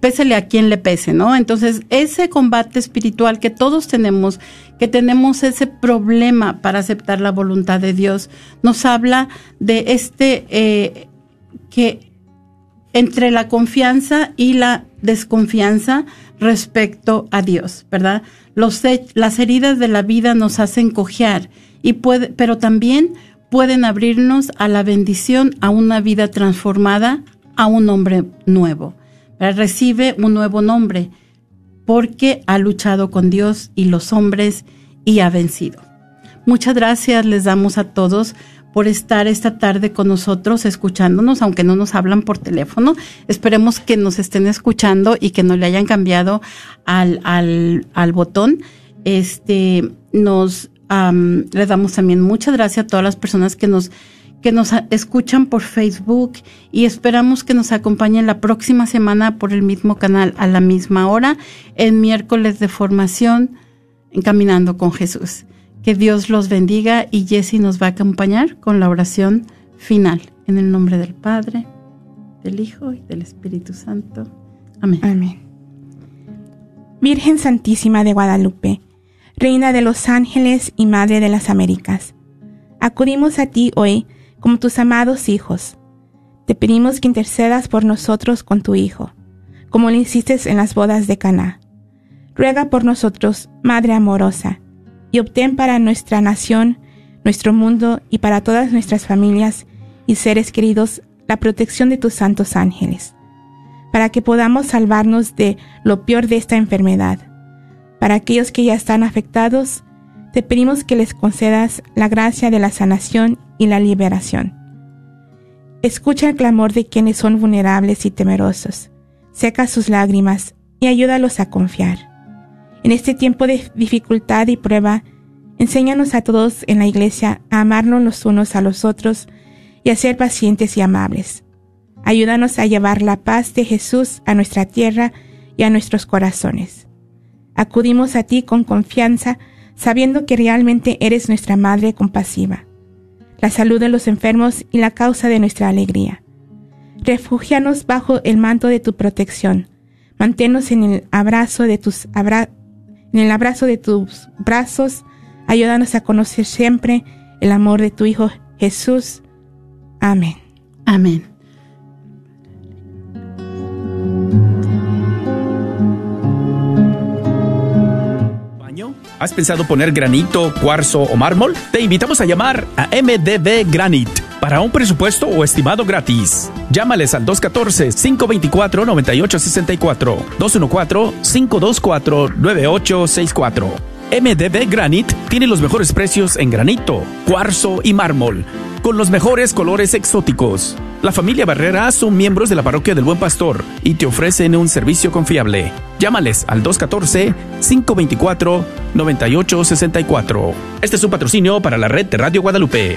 Pésele a quien le pese, ¿no? Entonces, ese combate espiritual que todos tenemos, que tenemos ese problema para aceptar la voluntad de Dios, nos habla de este, eh, que entre la confianza y la desconfianza respecto a Dios, ¿verdad? Las heridas de la vida nos hacen cojear, y puede, pero también pueden abrirnos a la bendición, a una vida transformada, a un nombre nuevo. Recibe un nuevo nombre porque ha luchado con Dios y los hombres y ha vencido. Muchas gracias les damos a todos por estar esta tarde con nosotros, escuchándonos, aunque no nos hablan por teléfono. Esperemos que nos estén escuchando y que no le hayan cambiado al, al, al botón. Este, nos, am, le damos también muchas gracias a todas las personas que nos que nos escuchan por Facebook y esperamos que nos acompañen la próxima semana por el mismo canal a la misma hora en miércoles de formación en Caminando con Jesús. Que Dios los bendiga y Jesse nos va a acompañar con la oración final. En el nombre del Padre, del Hijo y del Espíritu Santo. Amén. Amén. Virgen Santísima de Guadalupe, Reina de los ángeles y Madre de las Américas, acudimos a ti hoy como tus amados hijos. Te pedimos que intercedas por nosotros con tu Hijo, como lo hiciste en las bodas de Caná. Ruega por nosotros, Madre amorosa, y obtén para nuestra nación, nuestro mundo y para todas nuestras familias y seres queridos la protección de tus santos ángeles para que podamos salvarnos de lo peor de esta enfermedad. Para aquellos que ya están afectados, te pedimos que les concedas la gracia de la sanación y la liberación. Escucha el clamor de quienes son vulnerables y temerosos, seca sus lágrimas y ayúdalos a confiar. En este tiempo de dificultad y prueba, enséñanos a todos en la iglesia a amarnos los unos a los otros y a ser pacientes y amables. Ayúdanos a llevar la paz de Jesús a nuestra tierra y a nuestros corazones. Acudimos a ti con confianza, sabiendo que realmente eres nuestra Madre compasiva, la salud de los enfermos y la causa de nuestra alegría. Refúgianos bajo el manto de tu protección. Manténnos en el abrazo de tus abra- en el abrazo de tus brazos. Ayúdanos a conocer siempre el amor de tu Hijo Jesús. Amén. Amén. baño? ¿Has pensado poner granito, cuarzo o mármol? Te invitamos a llamar a MDB Granite para un presupuesto o estimado gratis. Llámales al 214-524-9864, 214-524-9864. MDB Granite tiene los mejores precios en granito, cuarzo y mármol, con los mejores colores exóticos. La familia Barrera son miembros de la parroquia del Buen Pastor y te ofrecen un servicio confiable. Llámales al 214-524-9864. Este es un patrocinio para la red de Radio Guadalupe.